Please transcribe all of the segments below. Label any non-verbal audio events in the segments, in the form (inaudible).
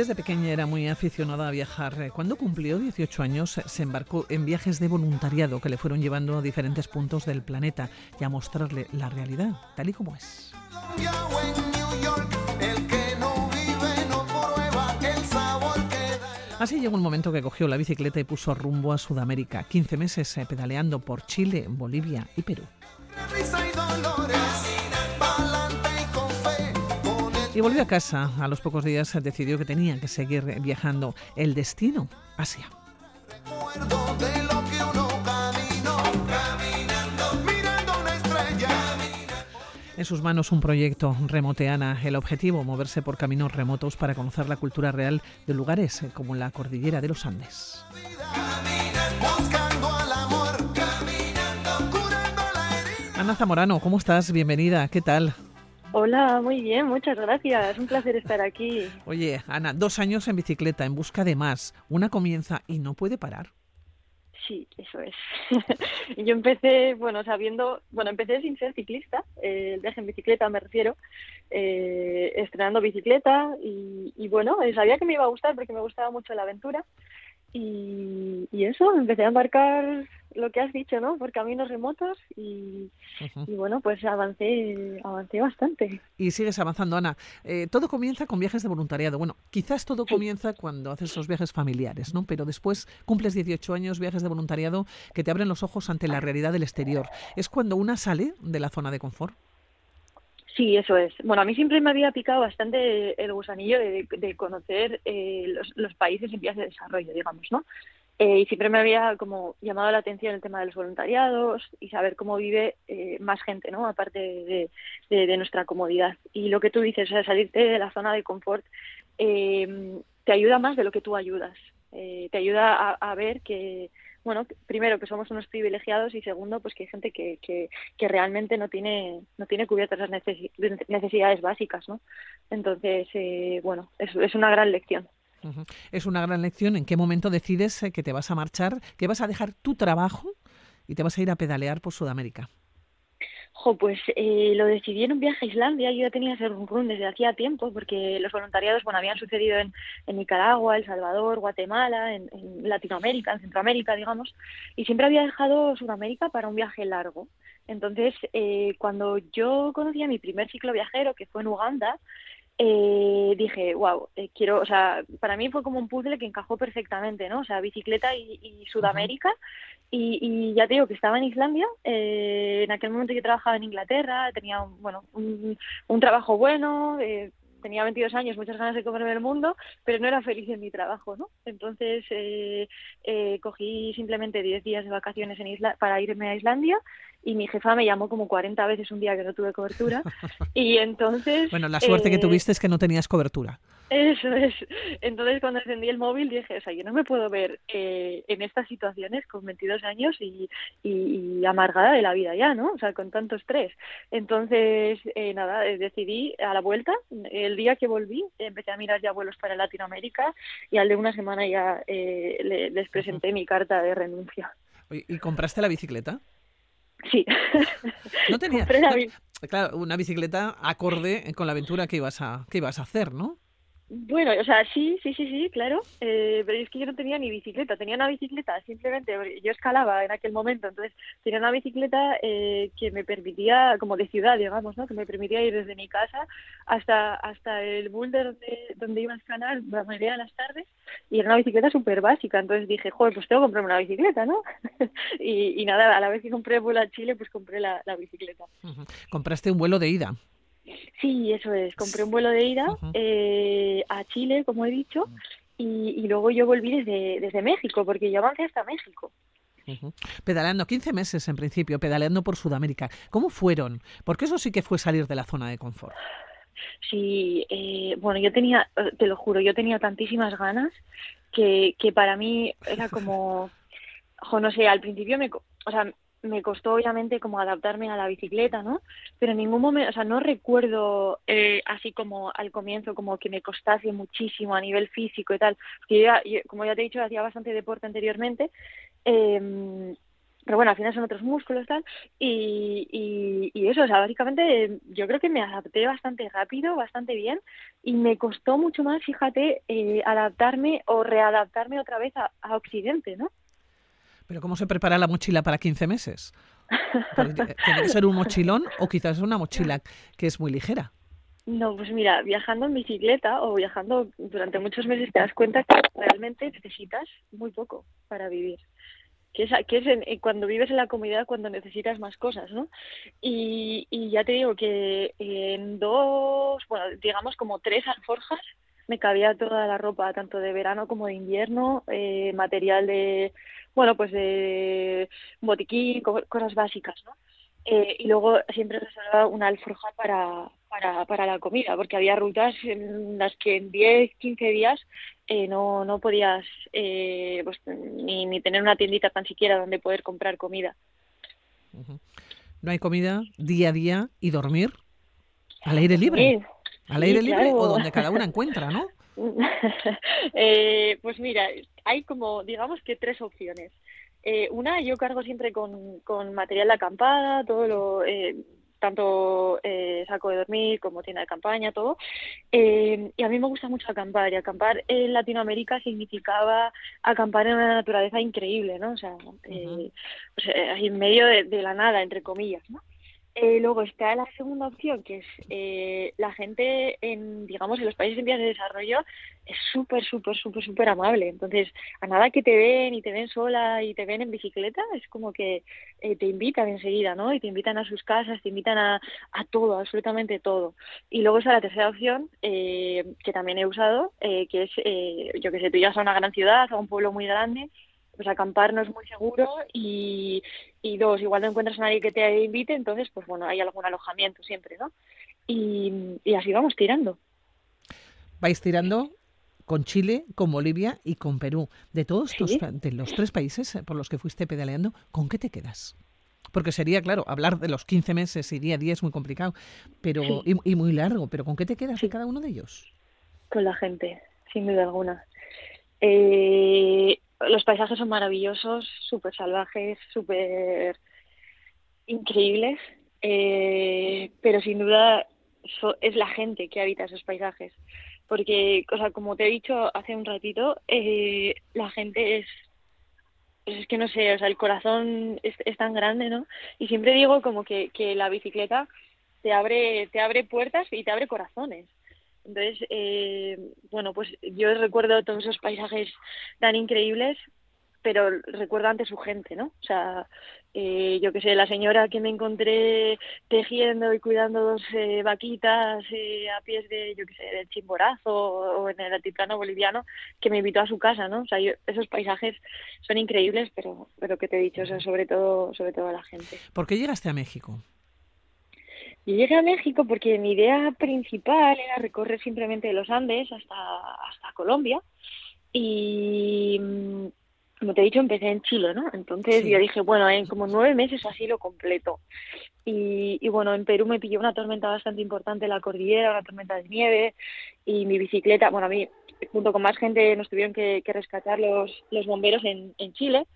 Desde pequeña era muy aficionada a viajar. Cuando cumplió 18 años se embarcó en viajes de voluntariado que le fueron llevando a diferentes puntos del planeta y a mostrarle la realidad tal y como es. Así llegó un momento que cogió la bicicleta y puso rumbo a Sudamérica, 15 meses eh, pedaleando por Chile, Bolivia y Perú. Y volvió a casa. A los pocos días decidió que tenía que seguir viajando. El destino, Asia. En sus manos un proyecto Remoteana. El objetivo, moverse por caminos remotos para conocer la cultura real de lugares eh, como la cordillera de los Andes. Ana Zamorano, ¿cómo estás? Bienvenida. ¿Qué tal? Hola, muy bien, muchas gracias. Un placer estar aquí. Oye, Ana, dos años en bicicleta, en busca de más. Una comienza y no puede parar. Sí, eso es. (laughs) yo empecé, bueno, sabiendo, bueno, empecé sin ser ciclista, eh, el viaje en bicicleta me refiero, eh, estrenando bicicleta y, y, bueno, sabía que me iba a gustar porque me gustaba mucho la aventura y, eso, empecé a embarcar lo que has dicho, ¿no? Por caminos remotos y, bueno, pues avancé, avancé bastante. Y sigues avanzando, Ana. Eh, todo comienza con viajes de voluntariado. Bueno, quizás todo comienza cuando haces esos viajes familiares, ¿no? Pero después cumples 18 años, viajes de voluntariado que te abren los ojos ante la realidad del exterior. ¿Es cuando una sale de la zona de confort? Sí, eso es. Bueno, a mí siempre me había picado bastante el gusanillo de, conocer eh, los, países en vías de desarrollo, digamos, ¿no? Eh, y siempre me había como llamado la atención el tema de los voluntariados y saber cómo vive eh, más gente, ¿no? Aparte de, nuestra comodidad. Y lo que tú dices, o sea, salirte de la zona de confort te ayuda más de lo que tú ayudas. te ayuda a ver que bueno, primero que somos unos privilegiados y segundo, pues que hay gente que, que, realmente no tiene, no tiene cubiertas las necesidades básicas, ¿no? Entonces, eh, bueno, es, es una gran lección. Es una gran lección. ¿En qué momento decides eh, que te vas a marchar, que vas a dejar tu trabajo y te vas a ir a pedalear por Sudamérica? pues eh, lo decidí en un viaje a Islandia. Yo ya tenía ese run desde hacía tiempo porque los voluntariados bueno, habían sucedido en, Nicaragua, El Salvador, Guatemala, en, Latinoamérica, en Centroamérica, digamos. Y siempre había dejado Sudamérica para un viaje largo. Entonces, eh, cuando yo conocí a mi primer ciclo viajero, que fue en Uganda, eh, dije, wow, eh, quiero, o sea, para mí fue como un puzzle que encajó perfectamente, ¿no? O sea, bicicleta y, Sudamérica. y, ya te digo que estaba en Islandia, eh, en aquel momento yo trabajaba en Inglaterra, tenía, bueno, un, un trabajo bueno, eh, tenía 22 años, muchas ganas de comerme el mundo, pero no era feliz en mi trabajo, ¿no? Entonces eh, eh, cogí simplemente 10 días de vacaciones en isla para irme a Islandia y mi jefa me llamó como 40 veces un día que no tuve cobertura (laughs) y entonces... Bueno, la suerte que eh, tuviste es que no tenías cobertura. Eso es. Entonces, cuando encendí el móvil dije, o sea, yo no me puedo ver eh, en estas situaciones con 22 años y, y, amargada de la vida ya, ¿no? O sea, con tanto estrés. Entonces, eh, nada, eh, decidí a la vuelta, el día que volví, empecé a mirar ya vuelos para Latinoamérica y al de una semana ya les presenté mi carta de renuncia. ¿Y compraste la bicicleta? Sí. No tenía. claro, una bicicleta acorde con la aventura que ibas a que ibas a hacer, ¿no? Bueno, o sea, sí, sí, sí, sí, claro, eh, pero es que yo no tenía ni bicicleta, tenía una bicicleta, simplemente yo escalaba en aquel momento, entonces tenía una bicicleta eh, que me permitía, como de ciudad, digamos, ¿no? que me permitía ir desde mi casa hasta hasta el boulder donde, donde iba a escalar la mayoría de las tardes, y era una bicicleta súper básica, entonces dije, joder, pues tengo que comprarme una bicicleta, ¿no? (laughs) y, nada, a la vez que compré el vuelo a Chile, pues compré la, la bicicleta. ¿Compraste un vuelo de ida? Sí, eso es. Compré un vuelo de ida eh, a Chile, como he dicho, y, luego yo volví desde, desde México, porque yo avancé hasta México. Pedaleando 15 meses en principio, pedaleando por Sudamérica. ¿Cómo fueron? Porque eso sí que fue salir de la zona de confort. Sí, eh, bueno, yo tenía, te lo juro, yo tenía tantísimas ganas que, que para mí era como, no sé, al principio me, o sea, me costó obviamente como adaptarme a la bicicleta, ¿no? Pero en ningún momento, o sea, no recuerdo eh, así como al comienzo como que me costase muchísimo a nivel físico y tal. Porque yo, como ya te he dicho, hacía bastante deporte anteriormente. Eh, pero bueno, al final son otros músculos tal y, y, eso, o sea, básicamente yo creo que me adapté bastante rápido, bastante bien y me costó mucho más, fíjate, eh, adaptarme o readaptarme otra vez a, Occidente, ¿no? Pero ¿cómo se prepara la mochila para 15 meses? ¿Tiene que ser un mochilón o quizás una mochila que es muy ligera? No, pues mira, viajando en bicicleta o viajando durante muchos meses te das cuenta que realmente necesitas muy poco para vivir que es, que es en, cuando vives en la comunidad cuando necesitas más cosas, ¿no? Y, y ya te digo que en dos, bueno, digamos como tres alforjas me cabía toda la ropa, tanto de verano como de invierno, eh, material de, bueno, pues de botiquín, cosas básicas, ¿no? Eh, y luego siempre reservaba una alforja para, para, para la comida, porque había rutas en las que en 10, 15 días eh, no, no podías eh, pues, ni, ni tener una tiendita tan siquiera donde poder comprar comida. No hay comida día a día y dormir al aire libre. al aire libre o donde cada una (laughs) encuentra, ¿no? (laughs) eh, pues mira, hay como, digamos que tres opciones. Eh, una, yo cargo siempre con, con material de acampada, todo lo, eh, tanto eh, saco de dormir como tienda de campaña, todo. Eh, y a mí me gusta mucho acampar, y acampar en Latinoamérica significaba acampar en una naturaleza increíble, ¿no? O sea, pues, en medio de, de, la nada, entre comillas, ¿no? Eh, luego está la segunda opción, que es eh, la gente en, digamos, en los países en vías de desarrollo es súper, súper, súper, súper amable. Entonces, a nada que te ven y te ven sola y te ven en bicicleta, es como que eh, te invitan enseguida, ¿no? Y te invitan a sus casas, te invitan a, todo, absolutamente todo. Y luego está la tercera opción, que también he usado, que es, yo que sé, tú llegas a una gran ciudad, a un pueblo muy grande, pues acampar no es muy seguro y, y dos, igual no encuentras a nadie que te invite, entonces pues bueno, hay algún alojamiento siempre, ¿no? Y, y así vamos tirando. Vais tirando con Chile, con Bolivia y con Perú. De todos de los tres países por los que fuiste pedaleando, ¿con qué te quedas? Porque sería, claro, hablar de los 15 meses y día a día es muy complicado pero y, y, muy largo, pero ¿con qué te quedas de cada uno de ellos? Con la gente, sin duda alguna. Eh, los paisajes son maravillosos, súper salvajes, súper increíbles, eh, pero sin duda es la gente que habita esos paisajes. Porque, o sea, como te he dicho hace un ratito, eh, la gente es, es que no sé, o sea, el corazón es, es tan grande, ¿no? Y siempre digo como que, que la bicicleta te abre, te abre puertas y te abre corazones. Entonces, eh, bueno, pues yo recuerdo todos esos paisajes tan increíbles, pero recuerdo antes su gente, ¿no? O sea, eh, yo que sé, la señora que me encontré tejiendo y cuidando dos eh, vaquitas eh, a pies de, yo que sé, del Chimborazo o, en el altiplano boliviano, que me invitó a su casa, ¿no? O sea, esos paisajes son increíbles, pero, pero que te he dicho, o sea, sobre todo, sobre todo a la gente. ¿Por qué llegaste a México? Yo llegué a México porque mi idea principal era recorrer simplemente los Andes hasta, hasta Colombia y mm, como te he dicho empecé en Chile, ¿no? Entonces yo dije, bueno, en como nueve meses así lo completo. Y, y bueno, en Perú me pilló una tormenta bastante importante en la cordillera, una tormenta de nieve y mi bicicleta, bueno, a mí junto con más gente nos tuvieron que, que rescatar los, los bomberos en, en Chile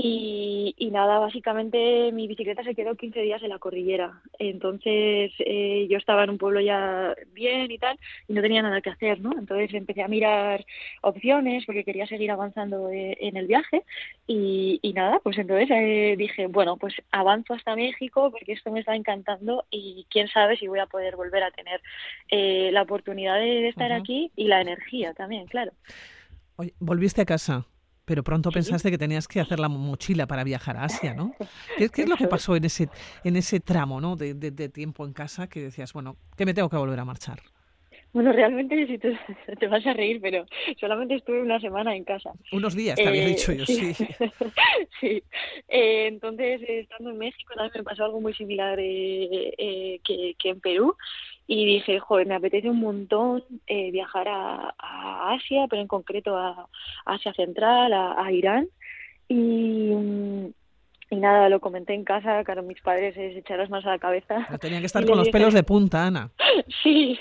y, y, nada, básicamente mi bicicleta se quedó 15 días en la cordillera. Entonces eh, yo estaba en un pueblo ya bien y tal, y no tenía nada que hacer, ¿no? Entonces empecé a mirar opciones porque quería seguir avanzando eh, en el viaje. Y, y nada, pues entonces eh, dije, bueno, pues avanzo hasta México porque esto me está encantando y quién sabe si voy a poder volver a tener eh, la oportunidad de, de estar uh -huh. aquí y la energía también, claro. Oye, volviste a casa pero pronto pensaste que tenías que hacer la mochila para viajar a Asia, ¿no? (laughs) ¿Qué, qué es lo que pasó en ese, en ese tramo ¿no? de, de, de, tiempo en casa que decías, bueno, que me tengo que volver a marchar? Bueno, realmente si te, (laughs) te, vas a reír, pero solamente estuve una semana en casa. Unos días, te eh, había dicho yo, sí. Sí, (laughs) sí. Eh, entonces, estando en México también me pasó algo muy similar eh, eh, que, que en Perú y dije, joder, me apetece un montón eh, viajar a, a, Asia, pero en concreto a, a Asia Central, a, a Irán. Y, y nada, lo comenté en casa, claro, mis padres se echaron más a la cabeza. No tenían que (laughs) estar con los pelos de punta, Ana. (laughs) sí,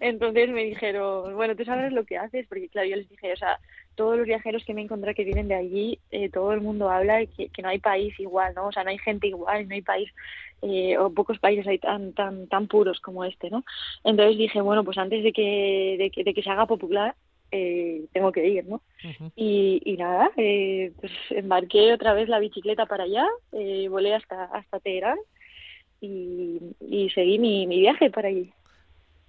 entonces me dijeron, bueno, tú sabes lo que haces, porque claro, yo les dije, o sea, todos los viajeros que me encontré que vienen de allí, eh, todo el mundo habla de que, no hay país igual, ¿no? O sea, no hay gente igual, no hay país, eh, o pocos países hay tan, tan, tan puros como este, ¿no? Entonces dije, bueno, pues antes de que, de que, de que se haga popular, eh, tengo que ir, ¿no? y, y, nada, eh, pues embarqué otra vez la bicicleta para allá, volé hasta, hasta Teherán y, y seguí mi, mi viaje para allí.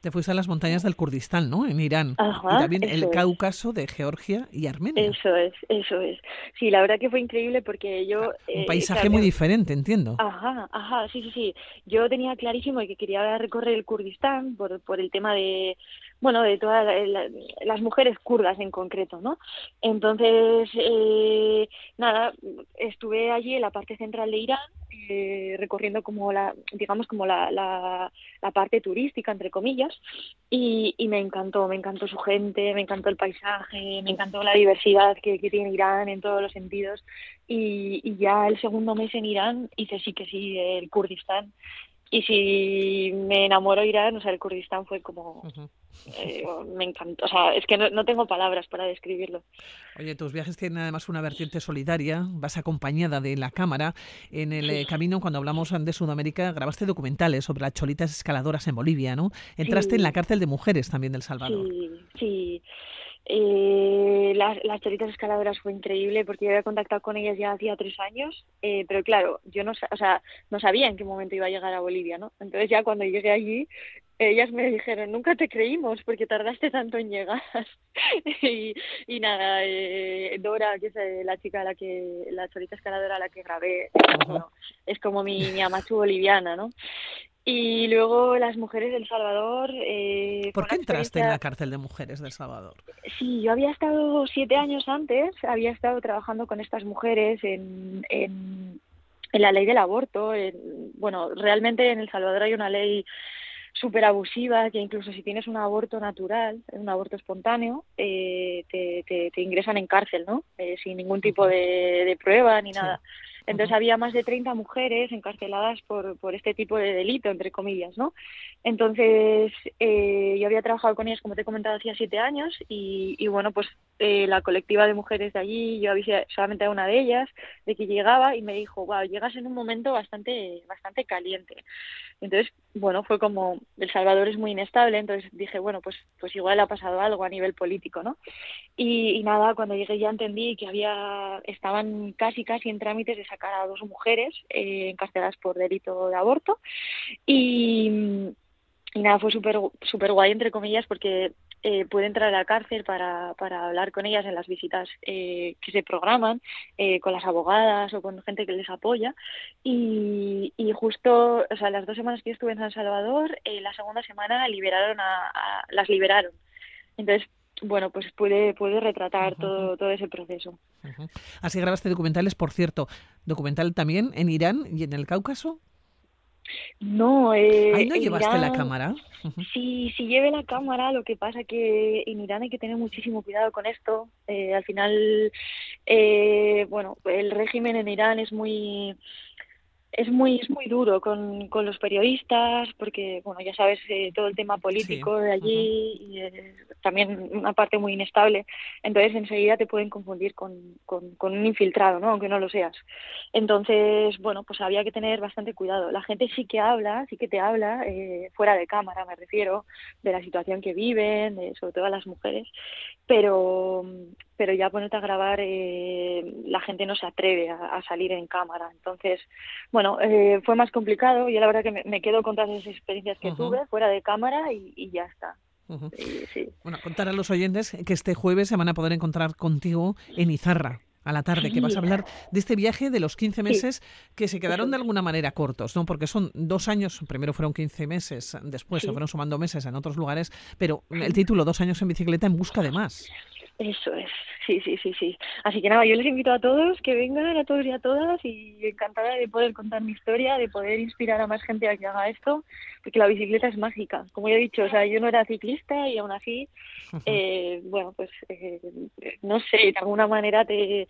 Te fuiste a las montañas del Kurdistán, ¿no? En Irán. y también el Cáucaso de Georgia y Armenia. Eso es, eso es. Sí, la verdad que fue increíble porque yo... Un eh, paisaje muy diferente, entiendo. Ajá, ajá, sí, sí, sí. Yo tenía clarísimo que quería recorrer el Kurdistán por, por el tema de, bueno, de todas las mujeres kurdas en concreto, ¿no? Entonces, eh, nada, estuve allí en la parte central de Irán eh, recorriendo como la, digamos, como la, la, parte turística, entre comillas, y, y, me encantó, me encantó su gente, me encantó el paisaje, me encantó la diversidad que, que tiene Irán en todos los sentidos, y, y ya el segundo mes en Irán hice sí que sí el Kurdistán, y si me enamoró Irán, o sea, el Kurdistán fue como... Eh, me encantó, o sea, es que no, tengo palabras para describirlo. Oye, tus viajes tienen además una vertiente solidaria, vas acompañada de la cámara. En el eh, camino, cuando hablamos de Sudamérica, grabaste documentales sobre las cholitas escaladoras en Bolivia, ¿no? Entraste en la cárcel de mujeres también del Salvador. Sí, sí. Eh, las, las choritas escaladoras fue increíble porque yo había contactado con ellas ya hacía tres años, eh, pero claro, yo no, o sea, no sabía en qué momento iba a llegar a Bolivia, ¿no? Entonces ya cuando llegué allí, ellas me dijeron, nunca te creímos porque tardaste tanto en llegar. (laughs) y, y, nada, eh, Dora, que es eh, la chica a la que, la chorita escaladora a la que grabé, es como mi, mi amachu boliviana, ¿no? Y luego las mujeres del Salvador. Eh, ¿Por qué entraste en la cárcel de mujeres del Salvador? Sí, yo había estado siete años antes, había estado trabajando con estas mujeres en, en, en la ley del aborto. bueno, realmente en El Salvador hay una ley súper abusiva que incluso si tienes un aborto natural, un aborto espontáneo, eh, te, te, ingresan en cárcel, ¿no? Eh, sin ningún tipo de, de prueba ni nada. Entonces había más de 30 mujeres encarceladas por, por este tipo de delito, entre comillas, ¿no? Entonces eh, yo había trabajado con ellas, como te he comentado, hacía siete años y, y bueno, pues eh, la colectiva de mujeres de allí, yo avisé solamente a una de ellas de que llegaba y me dijo, wow, llegas en un momento bastante, bastante caliente. Entonces, bueno, fue como, El Salvador es muy inestable, entonces dije, bueno, pues, pues igual ha pasado algo a nivel político, ¿no? Y, y nada, cuando llegué ya entendí que había, estaban casi, casi en trámites de sacar a dos mujeres eh, encarceladas por delito de aborto y, nada, fue súper super guay, entre comillas, porque eh, puede entrar a la cárcel para, para hablar con ellas en las visitas eh, que se programan, eh, con las abogadas o con gente que les apoya. Y, y justo, o sea, las dos semanas que yo estuve en San Salvador, eh, la segunda semana liberaron a, las liberaron. Entonces, bueno, pues puede, puede retratar todo, todo ese proceso. Así grabaste documentales, por cierto, documental también en Irán y en el Cáucaso. No, eh, ¿Ahí no llevaste la cámara? Sí, sí lleve la cámara, lo que pasa que en Irán hay que tener muchísimo cuidado con esto. Eh, al final, eh, bueno, el régimen en Irán es muy es muy es muy duro con, con los periodistas porque bueno ya sabes eh, todo el tema político de allí y eh, también una parte muy inestable. Entonces enseguida te pueden confundir con, con, con, un infiltrado no aunque no lo seas. Entonces bueno pues había que tener bastante cuidado. La gente sí que habla sí que te habla eh, fuera de cámara me refiero de la situación que viven sobre todo a las mujeres pero pero ya ponerte a grabar eh, la gente no se atreve a, salir en cámara. Entonces bueno eh, fue más complicado. Y la verdad que me, quedo con todas esas experiencias que tuve fuera de cámara y, ya está. Bueno, contar a los oyentes que este jueves se van a poder encontrar contigo en Izarra, a la tarde, que vas a hablar de este viaje de los 15 meses que se quedaron de alguna manera cortos, ¿no? Porque son dos años, primero fueron 15 meses, después se fueron sumando meses en otros lugares, pero el título, dos años en bicicleta en busca de más. Eso es, sí, sí, sí, sí. Así que nada, yo les invito a todos que vengan, a todos y a todas, y encantada de poder contar mi historia, de poder inspirar a más gente a que haga esto, porque la bicicleta es mágica. Como ya he dicho, o sea, yo no era ciclista y aún así, (laughs) eh, bueno, pues eh, no sé, de alguna manera te,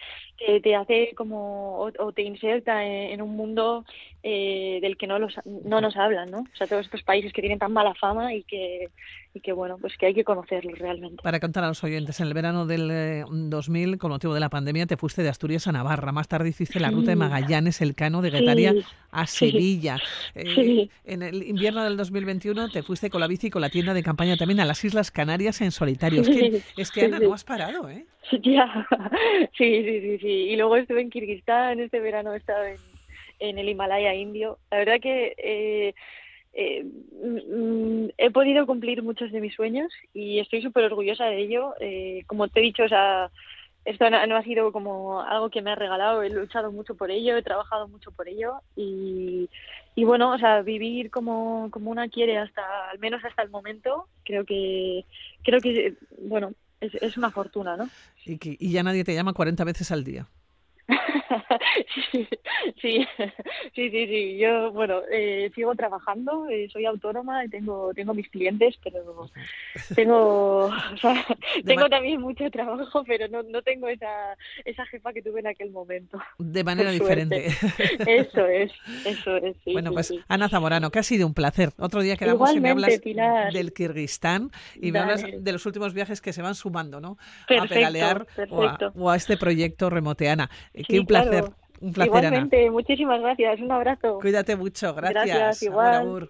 te, hace como, o, te inserta en, un mundo eh, del que no, los, no nos hablan, ¿no? O sea, todos estos países que tienen tan mala fama y que, y que bueno, pues que hay que conocerlos realmente. Para contar a los oyentes, en el verano del 2000, eh, con motivo de la pandemia, te fuiste de Asturias a Navarra. Más tarde hiciste la ruta de Magallanes, el Cano, de Guetaria a Sevilla. Eh, en el invierno del 2021 te fuiste con la bici y con la tienda de campaña también a las Islas Canarias en solitario. Es que, es que Ana, no has parado, ¿eh? Ya, (laughs) sí, sí, sí, sí. Y luego estuve en Kirguistán, este verano he estado en, en el Himalaya indio. La verdad que... Eh, eh, mm, he podido cumplir muchos de mis sueños y estoy súper orgullosa de ello. Eh, como te he dicho, o sea, esto no, ha sido como algo que me ha regalado, he luchado mucho por ello, he trabajado mucho por ello y, y bueno, o sea, vivir como, como una quiere hasta, al menos hasta el momento, creo que, creo que, bueno, es, es una fortuna, ¿no? Y, ya nadie te llama 40 veces al día. (laughs) sí, sí, sí, sí, Yo, bueno, eh, sigo trabajando, eh, soy autónoma y tengo, tengo mis clientes, pero tengo, o sea, (laughs) tengo también mucho trabajo, pero no, no tengo esa, esa jefa que tuve en aquel momento. De manera diferente. Eso (laughs) es, eso es. bueno, pues Ana Zamorano, que ha sido un placer. Otro día quedamos y me hablas del Kirguistán y me hablas de los últimos viajes que se van sumando, ¿no? a pedalear o a, este proyecto Remoteana. Qué un placer. Un placer, Igualmente, muchísimas gracias. Un abrazo. Cuídate mucho. Gracias. Gracias, igual.